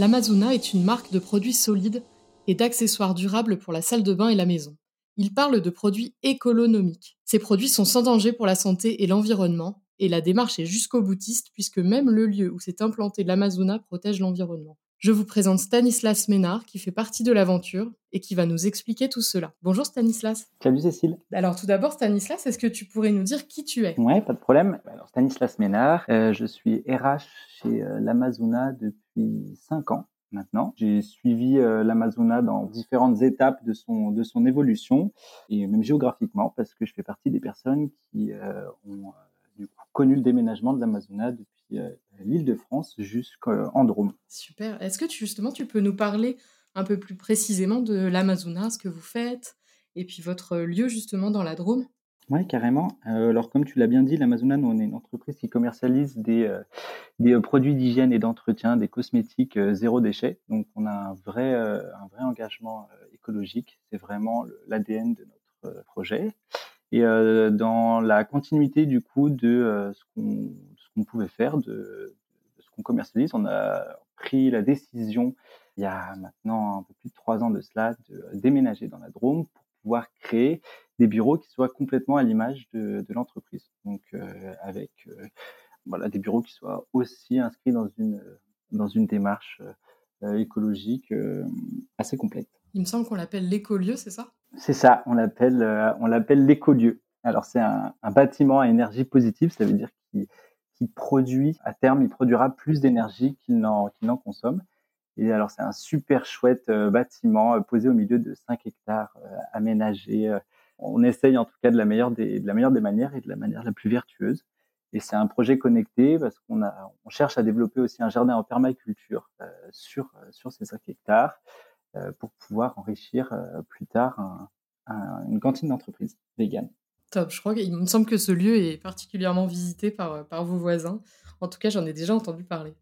L'Amazona est une marque de produits solides et d'accessoires durables pour la salle de bain et la maison. Il parle de produits économiques. Ces produits sont sans danger pour la santé et l'environnement, et la démarche est jusqu'au boutiste puisque même le lieu où s'est implanté l'Amazona protège l'environnement. Je vous présente Stanislas Ménard qui fait partie de l'aventure et qui va nous expliquer tout cela. Bonjour Stanislas. Salut Cécile. Alors tout d'abord Stanislas, est-ce que tu pourrais nous dire qui tu es? Ouais, pas de problème. Alors Stanislas Ménard, euh, je suis RH chez euh, l'Amazona depuis 5 ans maintenant. J'ai suivi euh, l'Amazona dans différentes étapes de son, de son évolution, et même géographiquement, parce que je fais partie des personnes qui euh, ont euh, du coup, connu le déménagement de l'Amazona depuis euh, l'île de France jusqu'en Drôme. Super. Est-ce que tu, justement tu peux nous parler un peu plus précisément de l'Amazona, ce que vous faites, et puis votre lieu justement dans la Drôme? Oui, carrément. Alors, comme tu l'as bien dit, l'Amazona, nous, on est une entreprise qui commercialise des, des euh, produits d'hygiène et d'entretien, des cosmétiques euh, zéro déchet. Donc, on a un vrai, euh, un vrai engagement écologique. C'est vraiment l'ADN de notre projet. Et dans la continuité, du coup, de ce qu'on qu'on pouvait faire, de, de ce qu'on commercialise, on a pris la décision, il y a maintenant un peu plus de trois ans de cela, de déménager dans la Drôme pour pouvoir créer des bureaux qui soient complètement à l'image de, de l'entreprise. Donc, euh, avec euh, voilà, des bureaux qui soient aussi inscrits dans une, dans une démarche euh, écologique euh, assez complète. Il me semble qu'on l'appelle l'écolieu, c'est ça? C'est ça, on l'appelle euh, on l'appelle l'écolieu. Alors, c'est un, un bâtiment à énergie positive, ça veut dire qu'il produit, à terme, il produira plus d'énergie qu'il n'en n'en consomme. Et alors, c'est un super chouette euh, bâtiment euh, posé au milieu de 5 hectares, euh, aménagé. euh, on essaye en tout cas de la meilleure des, de la meilleure des manières et de la manière la plus vertueuse. Et c'est un projet connecté parce qu'on a, on cherche à développer aussi un jardin en permaculture euh, sur, euh, sur ces 5 hectares euh, pour pouvoir enrichir plus tard un- un- une cantine d'entreprise végane. Top, je crois qu'il me semble que ce lieu est particulièrement visité par, par vos voisins. En tout cas, j'en ai déjà entendu parler.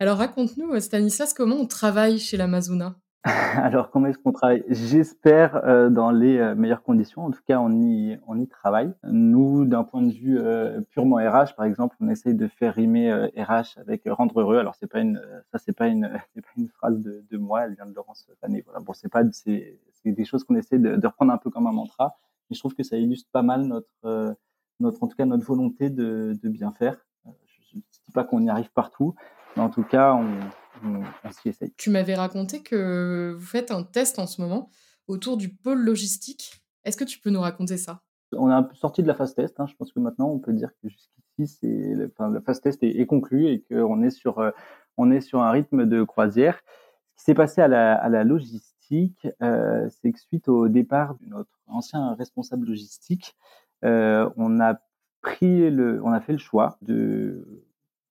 Alors raconte-nous, Stanislas, comment on travaille chez l'Amazona Alors, comment est-ce qu'on travaille? J'espère euh, dans les euh, meilleures conditions. En tout cas, on y, travaille. Nous, d'un point de vue euh, purement RH, par exemple, on essaye de faire rimer RH avec rendre heureux. Alors, c'est pas une, ça, c'est pas une, c'est pas une phrase de, moi. Elle vient de Laurence Fané. Bon, c'est pas, des choses qu'on essaie de, de reprendre un peu comme un mantra. Mais je trouve que ça illustre pas mal notre, notre, en tout cas, notre volonté de, de bien faire. Je, je dis pas qu'on y arrive partout, mais en tout cas, on, on, on s'y essaye. Tu m'avais raconté que vous faites un test en ce moment autour du pôle logistique. Est-ce que tu peux nous raconter ça? On est un peu sorti de la phase test. Hein. Je pense que maintenant, on peut dire que jusqu'ici, c'est le- enfin, la phase test est, est conclue et qu'on est sur, euh, on est sur un rythme de croisière. Ce qui s'est passé à la, à la logistique, euh, c'est que suite au départ de notre ancien responsable logistique, euh, on a pris le, on a fait le choix de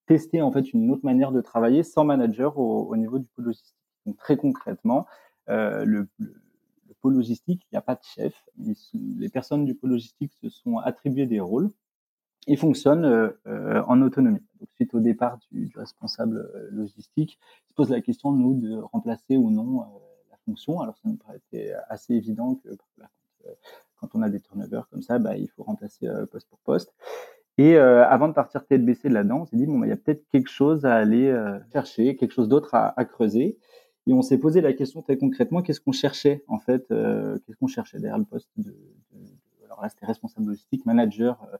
tester en fait une autre manière de travailler sans manager au, au niveau du pôle logistique. Donc très concrètement, euh, le, le, le pôle logistique, il n'y a pas de chef. Les personnes du pôle logistique se sont attribuées des rôles et fonctionnent euh, euh, en autonomie. Donc, suite au départ du, du responsable euh, logistique, il se pose la question, nous, de remplacer ou non euh, la fonction. Alors, ça nous paraissait assez évident que euh, quand on a des turnovers comme ça, bah, il faut remplacer poste pour poste. Et euh, avant de partir tête baissée là-dedans, on s'est dit, bon, bah, il y a peut-être quelque chose à aller euh, chercher, quelque chose d'autre à, à creuser. Et on s'est posé la question très concrètement, qu'est-ce qu'on cherchait en fait, euh, qu'est-ce qu'on cherchait derrière le poste de, de, de alors là c'était responsable logistique, manager euh,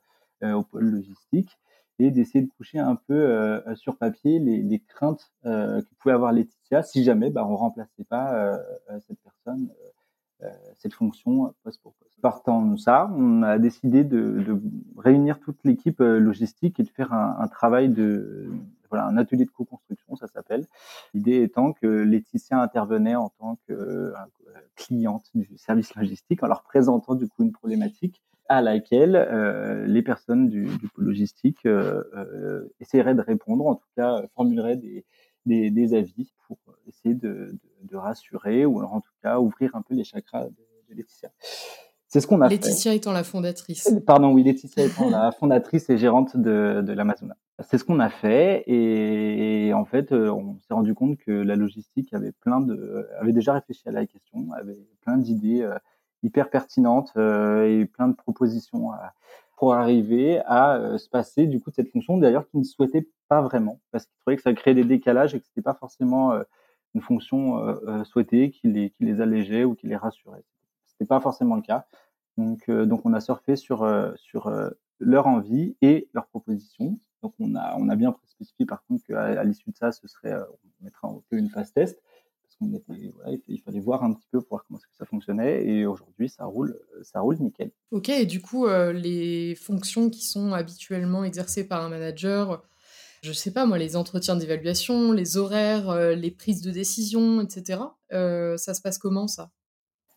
euh, au pôle logistique, et d'essayer de coucher un peu euh, sur papier les, les craintes que pouvait avoir Laetitia si jamais bah, on remplaçait pas cette personne, cette fonction poste pour. Partant de ça, on a décidé de, de réunir toute l'équipe euh, logistique et de faire un, un travail de voilà un atelier de co-construction, ça s'appelle. L'idée étant que Laetitia intervenait en tant que euh, cliente du service logistique en leur présentant du coup une problématique à laquelle euh, les personnes du, du logistique euh, euh, essaieraient de répondre, en tout cas euh, formuleraient des, des, des avis pour essayer de, de, rassurer ou en tout cas ouvrir un peu les chakras de, de Laetitia. C'est ce qu'on a Laetitia étant la fondatrice. Pardon, oui, Laetitia étant la fondatrice et gérante de, de l'Amazona. C'est ce qu'on a fait et, en fait, on s'est rendu compte que la logistique avait plein de, avait déjà réfléchi à la question, avait plein d'idées hyper pertinentes et plein de propositions pour arriver à se passer du coup de cette fonction d'ailleurs qu'ils ne souhaitaient pas vraiment parce qu'ils trouvaient que ça créait des décalages et que c'était pas forcément une fonction souhaitée qui les, qui les allégeait ou qui les rassurait. C'était pas forcément le cas. Donc, donc on a surfé sur, sur leur envie et leurs propositions. Donc on a, on a bien spécifié par contre qu'à l'issue de ça, ce serait, on mettra un peu une phase test il fallait voir un petit peu pour voir comment ça fonctionnait et aujourd'hui ça roule, ça roule nickel. Ok, et du coup euh, les fonctions qui sont habituellement exercées par un manager, je sais pas moi, les entretiens d'évaluation, les horaires, euh, les prises de décision, etc. Euh, ça se passe comment ça?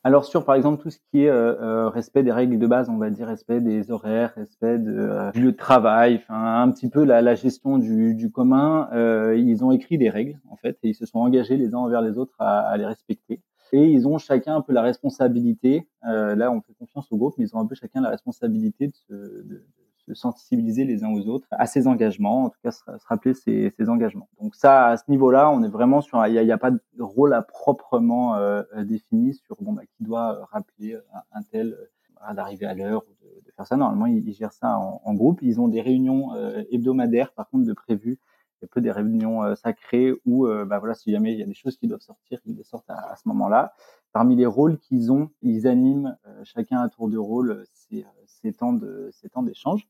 Alors sur par exemple tout ce qui est euh, euh, respect des règles de base, on va dire respect des horaires, respect de, euh, du lieu de travail, un petit peu la, la gestion du, du commun, ils ont écrit des règles en fait et ils se sont engagés les uns envers les autres à, à les respecter. Et ils ont chacun un peu la responsabilité. là, on fait confiance au groupe, mais ils ont un peu chacun la responsabilité de, se, de, de sensibiliser les uns aux autres à ces engagements, en tout cas se, rappeler ces, ces, engagements. Donc ça, à ce niveau-là, on est vraiment sur, il n'y a, a, pas de rôle à proprement euh, défini sur bon, bah, qui doit rappeler un, tel euh, d'arriver à l'heure ou de, faire ça. Normalement, ils, gèrent ça en, en, groupe. Ils ont des réunions euh, hebdomadaires, par contre, de prévues. Il y a peu des réunions euh, sacrées où, euh, bah voilà, si jamais il y a des choses qui doivent sortir, ils les sortent à, à ce moment-là. Parmi les rôles qu'ils ont, ils animent chacun à tour de rôle ces, ces temps de ces temps d'échange.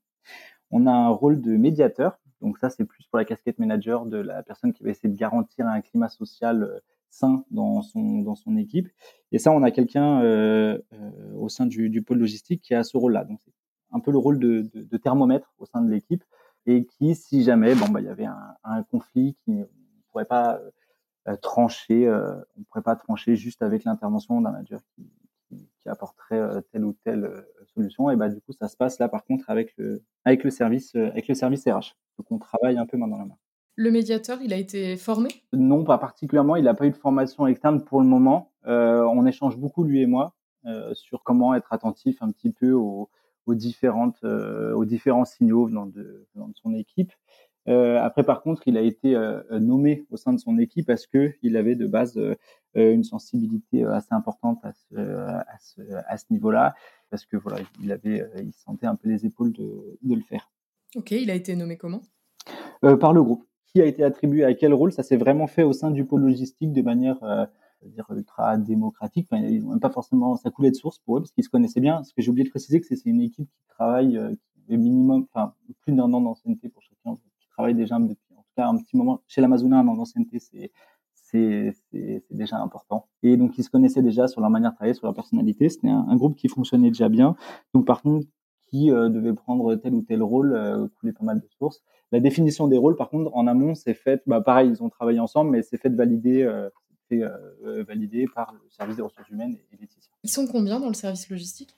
On a un rôle de médiateur. Donc ça, c'est plus pour la casquette manager de la personne qui va essayer de garantir un climat social euh, sain dans son dans son équipe. Et ça, on a quelqu'un euh, euh, au sein du, pôle logistique qui a ce rôle-là. Donc c'est un peu le rôle de, thermomètre au sein de l'équipe et qui, si jamais, bon bah il y avait un, conflit qui ne pourrait pas trancher, on pourrait pas trancher juste avec l'intervention d'un manager qui, apporterait telle ou telle solution. Et bah du coup, ça se passe là par contre avec le avec le service avec le service RH. Donc on travaille un peu main dans la main. Le médiateur, il a été formé? Non, pas particulièrement. Il n'a pas eu de formation externe pour le moment. Euh, on échange beaucoup lui et moi euh, sur comment être attentif un petit peu aux, aux différentes euh, aux différents signaux venant de, venant de son équipe. Euh, après, par contre, il a été euh, nommé au sein de son équipe parce que il avait de base euh, une sensibilité assez importante à ce, à ce, à ce niveau-là, parce que voilà, il avait, il sentait un peu les épaules de, de le faire. Ok, il a été nommé comment? Par le groupe. Qui a été attribué à quel rôle? Ça s'est vraiment fait au sein du pôle logistique de manière dire ultra démocratique. Enfin, ils n'ont même pas forcément ça coulait de source pour eux parce qu'ils se connaissaient bien. Ce que j'ai oublié de préciser, que c'est une équipe qui travaille qui minimum, enfin plus d'un an d'ancienneté pour chacun travaille déjà depuis en tout cas un petit moment chez l'Amazona, un an d'ancienneté, c'est c'est déjà important. Et donc, ils se connaissaient déjà sur leur manière de travailler, sur leur personnalité. C'était un, groupe qui fonctionnait déjà bien. Donc, par contre, qui euh, devait prendre tel ou tel rôle, euh, pas mal de sources. La définition des rôles, par contre, en amont, c'est fait, bah, pareil, ils ont travaillé ensemble, mais c'est fait valider, euh, fait, euh, validé par le service des ressources humaines et, et Laetitia. Ils sont combien dans le service logistique?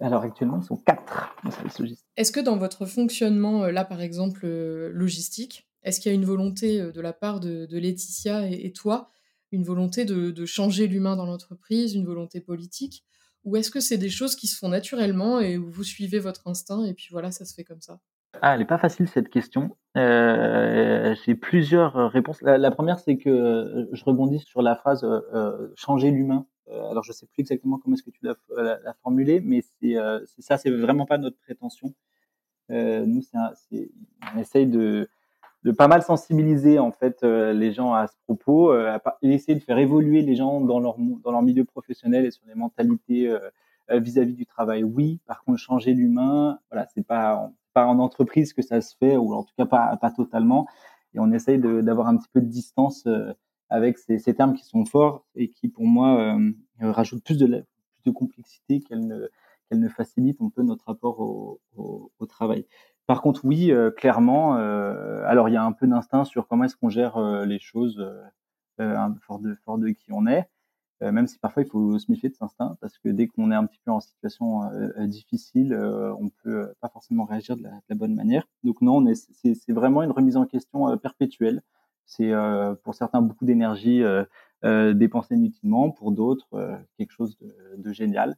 Alors actuellement, ils sont quatre service logistique. Est-ce que dans votre fonctionnement, euh, là par exemple, euh, logistique, est-ce qu'il y a une volonté euh, de la part de, de Laetitia et, et, toi, une volonté de, de changer l'humain dans l'entreprise, une volonté politique? Ou est-ce que c'est des choses qui se font naturellement et où vous suivez votre instinct et puis voilà, ça se fait comme ça? Ah, elle n'est pas facile cette question. Euh, J'ai plusieurs réponses. La, la première, c'est que je rebondis sur la phrase euh, changer l'humain alors je sais plus exactement comment est-ce que tu l'as formulé, mais c'est euh, ça, c'est vraiment pas notre prétention. Euh, nous, c'est on essaye de, pas mal sensibiliser en fait les gens à ce propos, à essayer de faire évoluer les gens dans leur dans leur milieu professionnel et sur les mentalités vis-à-vis -vis du travail. Oui, par contre, changer l'humain, voilà, c'est pas pas en entreprise que ça se fait ou en tout cas pas totalement. Et on essaye d'avoir un petit peu de distance avec ces, termes qui sont forts et qui, pour moi, euh, rajoutent plus de, complexité qu'elles ne, ne facilitent un peu notre rapport au, travail. Par contre, oui, euh, clairement, euh, alors il y a un peu d'instinct sur comment est-ce qu'on gère les choses, fort, de, fort de qui on est, même si parfois il faut se méfier de cet instinct, parce que dès qu'on est un petit peu en situation difficile, on peut pas forcément réagir de la, bonne manière. Donc non, c'est vraiment une remise en question perpétuelle C'est pour certains beaucoup d'énergie dépensée inutilement, pour d'autres quelque chose de, génial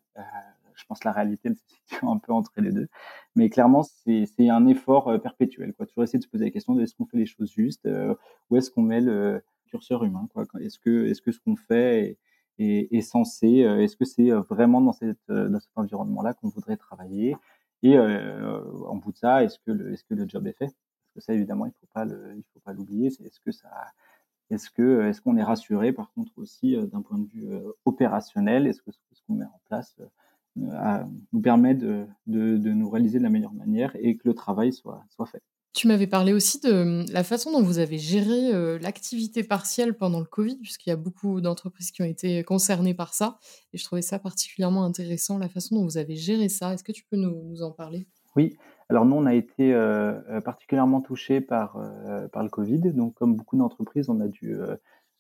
je pense que la réalité elle un peu entre les deux. Mais clairement, c'est un effort euh, perpétuel. Toujours essayer de se poser la question de est-ce qu'on fait les choses justes euh, Où est-ce qu'on met le curseur humain Est-ce que, est -ce que ce qu'on fait est, censé euh, Est-ce que c'est vraiment dans, cet environnement-là qu'on voudrait travailler? Et en bout de ça, est-ce que, le, est -ce que le job est fait? Que ça, évidemment, il ne faut pas l'oublier. Est-ce que ça est-ce que est-ce qu'on est rassuré? Par contre aussi d'un point de vue opérationnel Est-ce que ce qu'on met en place nous permet de, de, de, nous réaliser de la meilleure manière et que le travail soit, soit fait? Tu m'avais parlé aussi de la façon dont vous avez géré euh, l'activité partielle pendant le Covid, puisqu'il y a beaucoup d'entreprises qui ont été concernées par ça. Et je trouvais ça particulièrement intéressant, la façon dont vous avez géré ça. Est-ce que tu peux nous, nous en parler? Oui, alors nous, on a été euh, euh particulièrement touchés par, euh, par le Covid. Donc, comme beaucoup d'entreprises, on a dû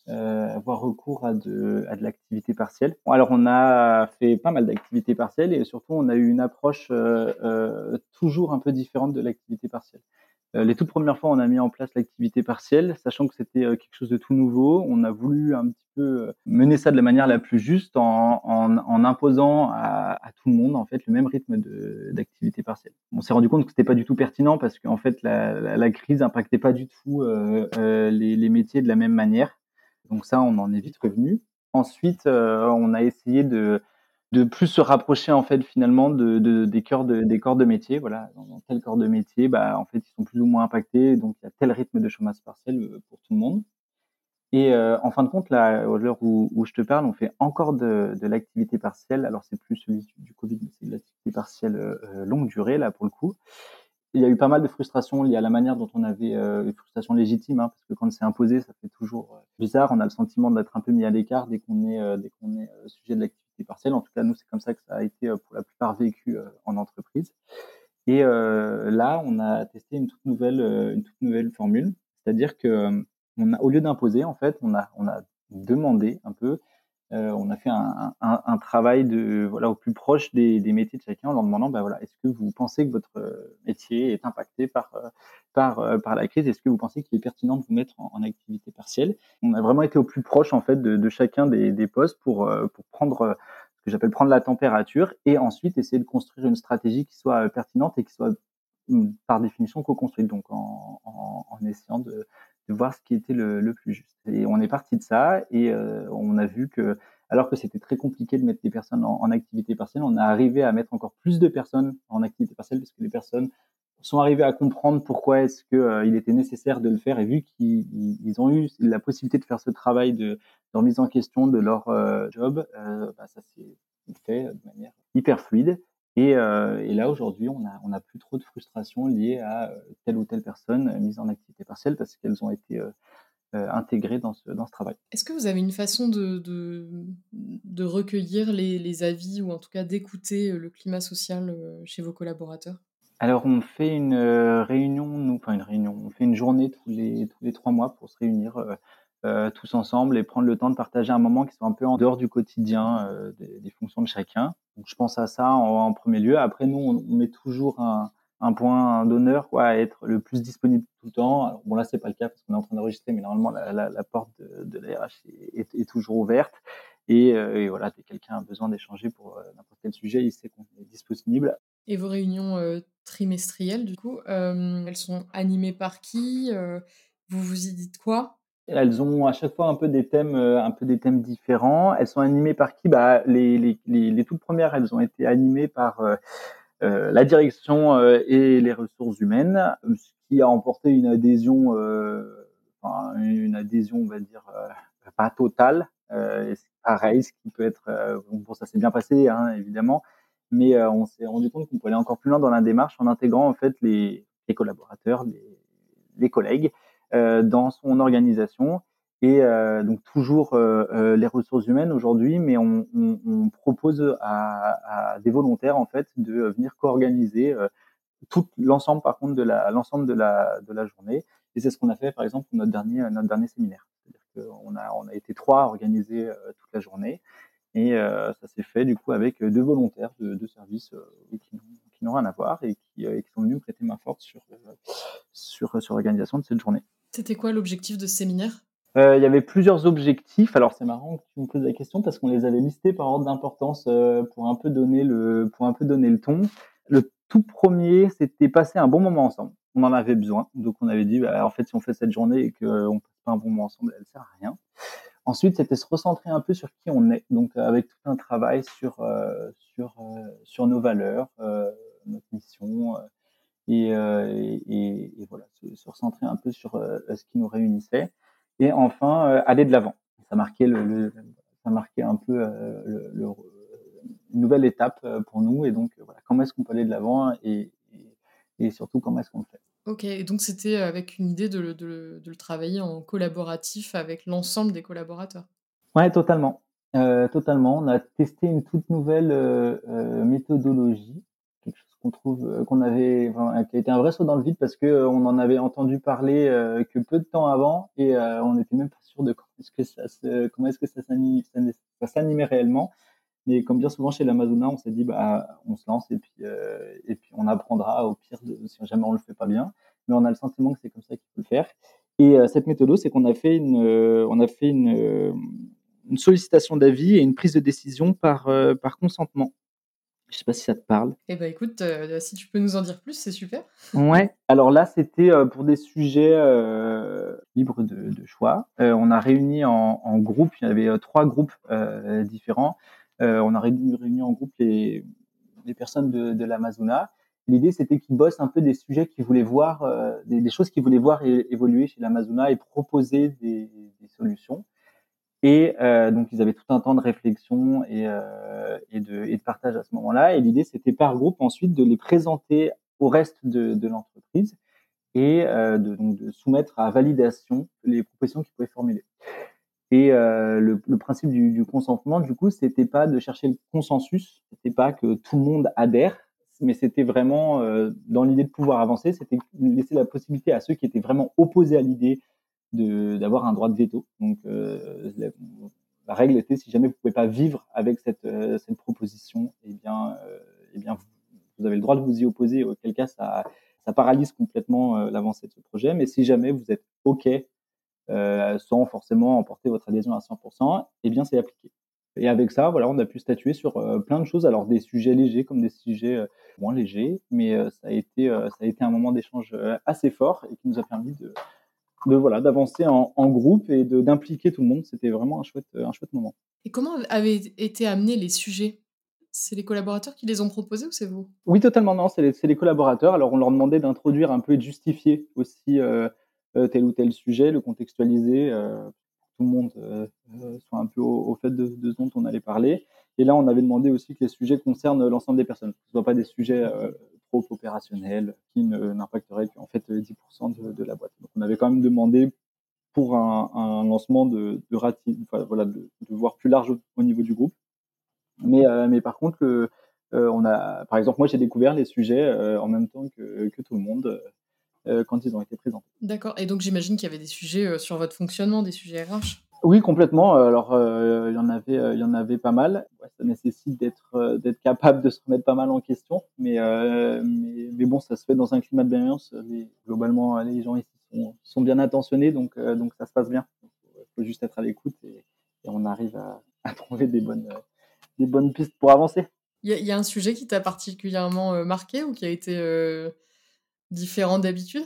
euh, avoir recours à de, à de l'activité partielle. alors on a fait pas mal d'activités partielles et surtout on a eu une approche euh, euh toujours un peu différente de l'activité partielle. Euh, les toutes premières fois, on a mis en place l'activité partielle, sachant que c'était quelque chose de tout nouveau. On a voulu un petit peu mener ça de la manière la plus juste en, imposant à, tout le monde en fait le même rythme d'activité partielle. On s'est rendu compte que c'était pas du tout pertinent parce qu'en fait la, crise impactait pas du tout euh, les, métiers de la même manière. Donc ça, on en est vite revenu. Ensuite, euh, on a essayé de, de plus se rapprocher en fait finalement de, de des cœurs de, des corps de métier. Voilà, dans, tel corps de métier, bah en fait ils sont plus ou moins impactés, donc il y a tel rythme de chômage partiel euh, pour tout le monde. Et euh, en fin de compte, là, à l'heure où, où, je te parle, on fait encore de, de l'activité partielle. Alors c'est plus celui du Covid, mais c'est de l'activité partielle euh, longue durée là pour le coup il y a eu pas mal de frustrations liées à la manière dont on avait euh, une frustration légitime, hein, parce que quand c'est imposé, ça fait toujours euh, bizarre. On a le sentiment d'être un peu mis à l'écart dès qu'on est euh, dès qu'on est euh, sujet de l'activité partielle. En tout cas, nous, c'est comme ça que ça a été pour la plupart vécu en entreprise. Et là, on a testé une toute nouvelle une toute nouvelle formule, c'est-à-dire que a au lieu d'imposer, en fait, on a demandé un peu euh, on a fait un, un, un, travail de voilà au plus proche des, des, métiers de chacun en leur demandant bah voilà est-ce que vous pensez que votre euh, métier est impacté par euh, par par la crise? Est-ce que vous pensez qu'il est pertinent de vous mettre en, en, activité partielle? On a vraiment été au plus proche en fait de, de chacun des, des, postes pour pour prendre ce que j'appelle prendre la température et ensuite essayer de construire une stratégie qui soit pertinente et qui soit hum, par définition co-construite donc en, en, en essayant de, de voir ce qui était le, le, plus juste. Et on est parti de ça et euh, on a vu que, alors que c'était très compliqué de mettre des personnes en, activité partielle, on a arrivé à mettre encore plus de personnes en activité partielle parce que les personnes sont arrivées à comprendre pourquoi est-ce que euh, il était nécessaire de le faire et vu qu'ils ont eu la possibilité de faire ce travail de, de remise en question de leur euh, job, euh, bah, ça s'est fait de manière hyper fluide et, euh, et, là, aujourd'hui, on n'a on a plus trop de frustration liée à euh, telle ou telle personne mise en activité partielle parce qu'elles ont été euh, intégrées dans ce, dans ce travail. Est-ce que vous avez une façon de, de, de recueillir les, les, avis ou en tout cas d'écouter le climat social chez vos collaborateurs? Alors, on fait une réunion, nous, enfin une réunion, on fait une journée tous les, tous les trois mois pour se réunir euh, tous ensemble et prendre le temps de partager un moment qui soit un peu en dehors du quotidien euh, des, fonctions de chacun. Donc, je pense à ça en, premier lieu. Après, nous, on, met toujours un, point d'honneur à être le plus disponible tout le temps. Bon, là, c'est pas le cas parce qu'on est en train d'enregistrer, mais normalement, la, porte de, de la RH est, toujours ouverte. Et, euh, et voilà, dès que quelqu'un a besoin d'échanger pour n'importe quel sujet, il sait qu'on est disponible. Et vos réunions trimestrielles, du coup, elles sont animées par qui? Vous vous y dites quoi? Elles ont à chaque fois un peu des thèmes, euh, un peu des thèmes différents. Elles sont animées par qui? Bah, les, les, les, les, toutes premières, elles ont été animées par euh, euh, la direction euh, et les ressources humaines, ce qui a emporté une adhésion, euh, enfin, une adhésion, on va dire, pas totale. c'est pareil, ce qui peut être, bon, ça s'est bien passé, hein, évidemment, mais on s'est rendu compte qu'on pouvait aller encore plus loin dans la démarche en intégrant en fait les, les collaborateurs, les, les collègues euh, dans son organisation. Et euh, donc toujours euh, les ressources humaines aujourd'hui, mais on, on, on propose à, à, des volontaires en fait de venir co-organiser tout l'ensemble par contre de la l'ensemble de la de la journée. Et c'est ce qu'on a fait par exemple pour notre dernier notre dernier séminaire. C'est-à-dire qu'on a on a été trois à organiser toute la journée. Et euh, ça s'est fait du coup avec deux volontaires de, de services euh, qui n'ont rien à voir et qui, euh, qui, sont venus prêter main forte sur, sur, sur l'organisation de cette journée. C'était quoi l'objectif de ce séminaire? Euh, il y avait plusieurs objectifs. Alors c'est marrant que tu me poses la question parce qu'on les avait listés par ordre d'importance euh, pour un peu donner le pour un peu donner le ton. Le tout premier, c'était passer un bon moment ensemble. On en avait besoin, donc on avait dit bah, en fait si on fait cette journée et qu'on passe pas un bon moment ensemble, elle sert à rien. Ensuite, c'était se recentrer un peu sur qui on est, donc avec tout un travail sur euh, sur sur nos valeurs, notre mission, et, et, et, voilà, se, se, recentrer un peu sur ce qui nous réunissait. Et enfin, euh, aller de l'avant. Ça marquait le, le, ça marquait un peu euh, le, le, une nouvelle étape euh, pour nous. Et donc, voilà, comment est-ce qu'on peut aller de l'avant et, et, et, surtout comment est-ce qu'on le fait? Ok, et donc c'était avec une idée de, de, de le travailler en collaboratif avec l'ensemble des collaborateurs? Ouais, totalement. Euh, totalement. On a testé une toute nouvelle euh, méthodologie qu'on trouve euh, qu'on avait qui a été un vrai saut dans le vide parce que euh, on en avait entendu parler euh, que peu de temps avant et on n'était même pas sûr de comment est-ce que ça comment est-ce que ça s'animait réellement. Mais comme bien souvent chez l'Amazona on s'est dit bah on se lance et puis et puis on apprendra au pire si jamais on le fait pas bien. Mais on a le sentiment que c'est comme ça qu'il faut le faire. Et cette méthode c'est qu'on a fait une on a fait une une sollicitation d'avis et une prise de décision par par consentement je sais pas si ça te parle. Eh ben écoute, euh, si tu peux nous en dire plus, c'est super. Ouais. Alors là, c'était euh, pour des sujets euh, libres de, de choix. On a réuni en, en, groupe, il y avait trois groupes différents. on a réuni, réuni, en groupe les, les personnes de, de l'Amazona. L'idée, c'était qu'ils bossent un peu des sujets qu'ils voulaient voir, des, des, choses qu'ils voulaient voir évoluer chez l'Amazona et proposer des, des solutions. Et euh, donc, ils avaient tout un temps de réflexion et, euh, et, de, partage à ce moment-là. Et l'idée, c'était par groupe ensuite de les présenter au reste de, l'entreprise et euh, de, soumettre à validation les propositions qu'ils pouvaient formuler. Et le, principe du, du, consentement, du coup, c'était pas de chercher le consensus, c'était pas que tout le monde adhère, mais c'était vraiment dans l'idée de pouvoir avancer, c'était laisser la possibilité à ceux qui étaient vraiment opposés à l'idée d'avoir un droit de veto. Donc euh, la, règle était si jamais vous pouvez pas vivre avec cette, euh, cette proposition, eh bien, euh, eh bien vous, avez le droit de vous y opposer. Auquel cas ça, ça paralyse complètement l'avancée de ce projet. Mais si jamais vous êtes ok sans forcément emporter votre adhésion à 100%, eh bien c'est appliqué. Et avec ça, voilà, on a pu statuer sur plein de choses, alors des sujets légers comme des sujets moins légers, mais ça a été ça a été un moment d'échange assez fort et qui nous a permis de de voilà d'avancer en, en, groupe et d'impliquer tout le monde. C'était vraiment un chouette, un chouette moment. Et comment avaient été amenés les sujets? C'est les collaborateurs qui les ont proposés ou c'est vous? Oui, totalement non, c'est les, les, collaborateurs. Alors on leur demandait d'introduire un peu et de justifier aussi euh, tel ou tel sujet, le contextualiser, euh, tout le monde euh, soit un peu au, au fait de, de, ce dont on allait parler. Et là, on avait demandé aussi que les sujets concernent l'ensemble des personnes, que ce ne soient pas des sujets euh, trop opérationnels qui n'impacteraient qu'en fait 10% de, de, la boîte. Donc, on avait quand même demandé pour un, lancement de, de, rati, voilà, de, voir plus large au niveau du groupe. Mais, euh, mais par contre, euh, on a, par exemple, moi, j'ai découvert les sujets euh, en même temps que, que tout le monde euh, quand ils ont été présentés. D'accord. Et donc, j'imagine qu'il y avait des sujets euh, sur votre fonctionnement, des sujets RH oui, complètement. Alors, euh, il y en avait, euh, il y en avait pas mal. Ça nécessite d'être, euh, d'être capable de se remettre pas mal en question. Mais, mais, mais, bon, ça se fait dans un climat de bienveillance. Les, globalement, les gens ici sont, bien intentionnés, donc, donc ça se passe bien. Il faut juste être à l'écoute et, on arrive à, à, trouver des bonnes, des bonnes pistes pour avancer. Il y, y, a un sujet qui t'a particulièrement marqué ou qui a été différent d'habitude?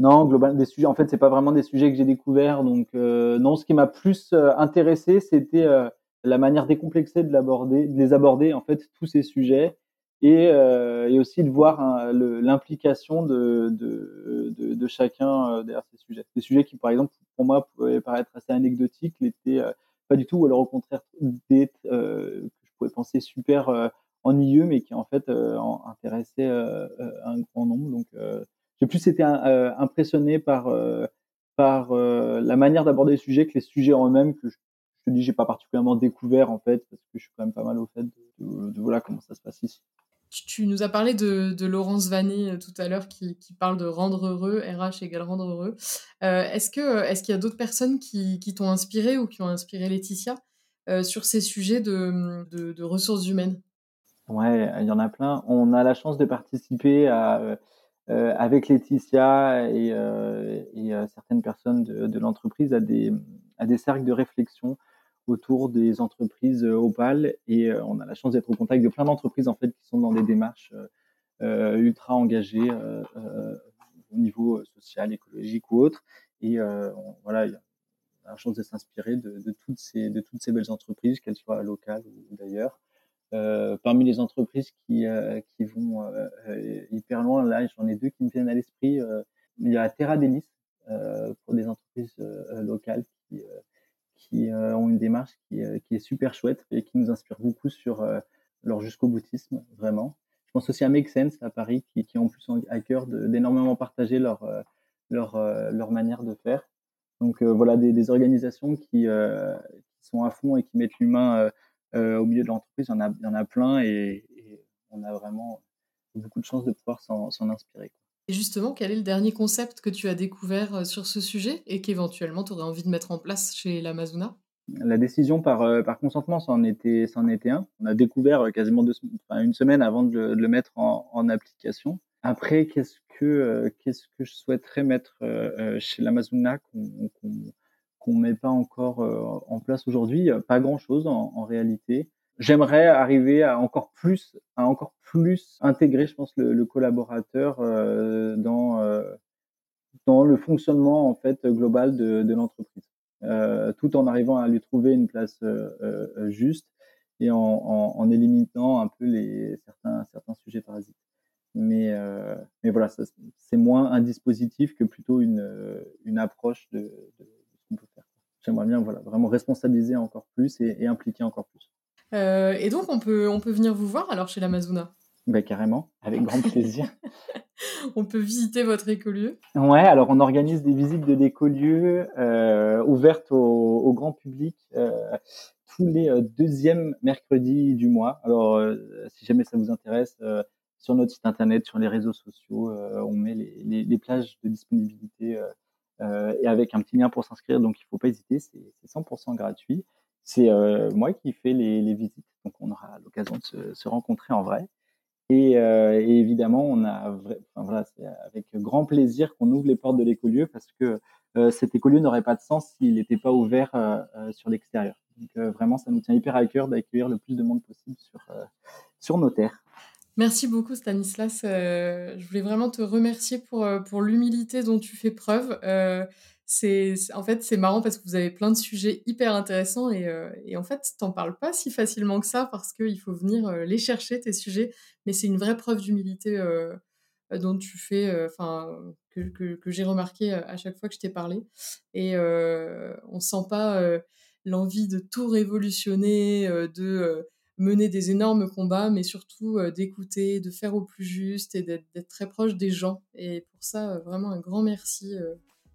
Non, global, des sujets. En fait, c'est pas vraiment des sujets que j'ai découverts. Donc, euh, non, ce qui m'a plus euh, intéressé, c'était euh, la manière décomplexée de l'aborder, de les aborder en fait tous ces sujets, et, euh, et aussi de voir hein, l'implication de, de, de, de, chacun euh, derrière ces sujets. Des sujets qui, par exemple, pour moi, pouvaient paraître assez anecdotiques, n'étaient pas du tout, ou alors au contraire, des que je pouvais penser super ennuyeux, mais qui en fait intéressaient un grand nombre. Donc j'ai plus été euh, impressionné par euh, par euh, la manière d'aborder les sujets que les sujets en eux-mêmes que je, je te dis j'ai pas particulièrement découvert en fait parce que je suis quand même pas mal au fait de, de, de voilà comment ça se passe ici. Tu nous as parlé de, de Laurence Vanné tout à l'heure qui, qui, parle de rendre heureux, RH égale rendre heureux. Est-ce que est-ce qu'il y a d'autres personnes qui, qui t'ont inspiré ou qui ont inspiré Laetitia sur ces sujets de, ressources humaines? Ouais, il y en a plein. On a la chance de participer à avec Laetitia et, et certaines personnes de, l'entreprise à des, cercles de réflexion autour des entreprises opales et on a la chance d'être au contact de plein d'entreprises en fait qui sont dans des démarches ultra engagées au niveau social, écologique ou autre. Et voilà, il y a la chance de s'inspirer de, toutes ces, de toutes ces belles entreprises, qu'elles soient locales ou d'ailleurs. Euh, parmi les entreprises qui, euh, qui vont euh, hyper loin, là, j'en ai deux qui me viennent à l'esprit. il y a Terra Delis pour des entreprises locales qui, qui ont une démarche qui, qui, est super chouette et qui nous inspire beaucoup sur leur jusqu'au boutisme, vraiment. Je pense aussi à Make Sense à Paris, qui, qui ont plus à cœur d'énormément partager leur, leur, leur manière de faire. Donc voilà, des, des organisations qui, sont à fond et qui mettent l'humain euh, au milieu de l'entreprise, il, y en a plein et, on a vraiment beaucoup de chance de pouvoir s'en inspirer. Et justement, quel est le dernier concept que tu as découvert euh, sur ce sujet et qu'éventuellement tu aurais envie de mettre en place chez l'Amazona? La décision par, euh, par consentement, c'en était, était un. On a découvert quasiment deux, enfin, une semaine avant de le, mettre en, application. Après, qu'est-ce que, qu'est-ce que je souhaiterais mettre chez l'Amazona qu'on qu'on met pas encore euh, en place aujourd'hui. Pas grand-chose en, en, réalité. J'aimerais arriver à encore plus, à encore plus intégrer, je pense, le, le collaborateur euh, dans euh, dans le fonctionnement en fait global de, de l'entreprise, tout en arrivant à lui trouver une place juste et en, en, en, éliminant un peu les certains certains sujets parasites. Mais mais voilà, c'est moins un dispositif que plutôt une une approche de, de. J'aimerais bien voilà, vraiment responsabiliser encore plus et, impliquer encore plus. Euh, et donc, on peut, on peut venir vous voir alors chez l'Amazona? Ben, Carrément, avec grand plaisir. on peut visiter votre écolieu? Ouais, alors on organise des visites de l'écolieu euh, ouvertes au, grand public euh, tous les euh, deuxièmes mercredis du mois. Alors, euh, si jamais ça vous intéresse, sur notre site internet, sur les réseaux sociaux, on met les, les, les plages de disponibilité et avec un petit lien pour s'inscrire. Donc, il faut pas hésiter, c'est 100% gratuit. C'est euh, moi qui fais les, visites, donc on aura l'occasion de se, rencontrer en vrai. Et, euh, évidemment, on a, voilà, c'est avec grand plaisir qu'on ouvre les portes de l'écolieu parce que euh, cet écolieu n'aurait pas de sens s'il n'était pas ouvert euh, euh, sur l'extérieur. Donc vraiment, ça nous tient hyper à cœur d'accueillir le plus de monde possible sur, sur nos terres. Merci beaucoup Stanislas. Euh, je voulais vraiment te remercier pour, euh, pour l'humilité dont tu fais preuve. Euh, c'est en fait c'est marrant parce que vous avez plein de sujets hyper intéressants et, en fait t'en parles pas si facilement que ça parce qu'il faut venir les chercher tes sujets mais c'est une vraie preuve d'humilité dont tu fais enfin que, que, que j'ai remarqué à chaque fois que je t'ai parlé et on sent pas l'envie de tout révolutionner de mener des énormes combats, mais surtout euh, d'écouter, de faire au plus juste et d'être très proche des gens. Et pour ça, euh, vraiment un grand merci euh,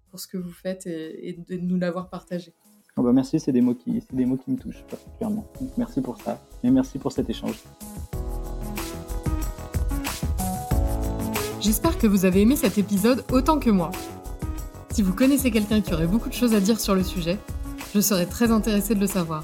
pour ce que vous faites et, de nous l'avoir partagé. Oh bah merci, c'est des mots qui, c'est des mots qui me touchent particulièrement. Donc merci pour ça et merci pour cet échange. J'espère que vous avez aimé cet épisode autant que moi. Si vous connaissez quelqu'un qui aurait beaucoup de choses à dire sur le sujet, je serais très intéressée de le savoir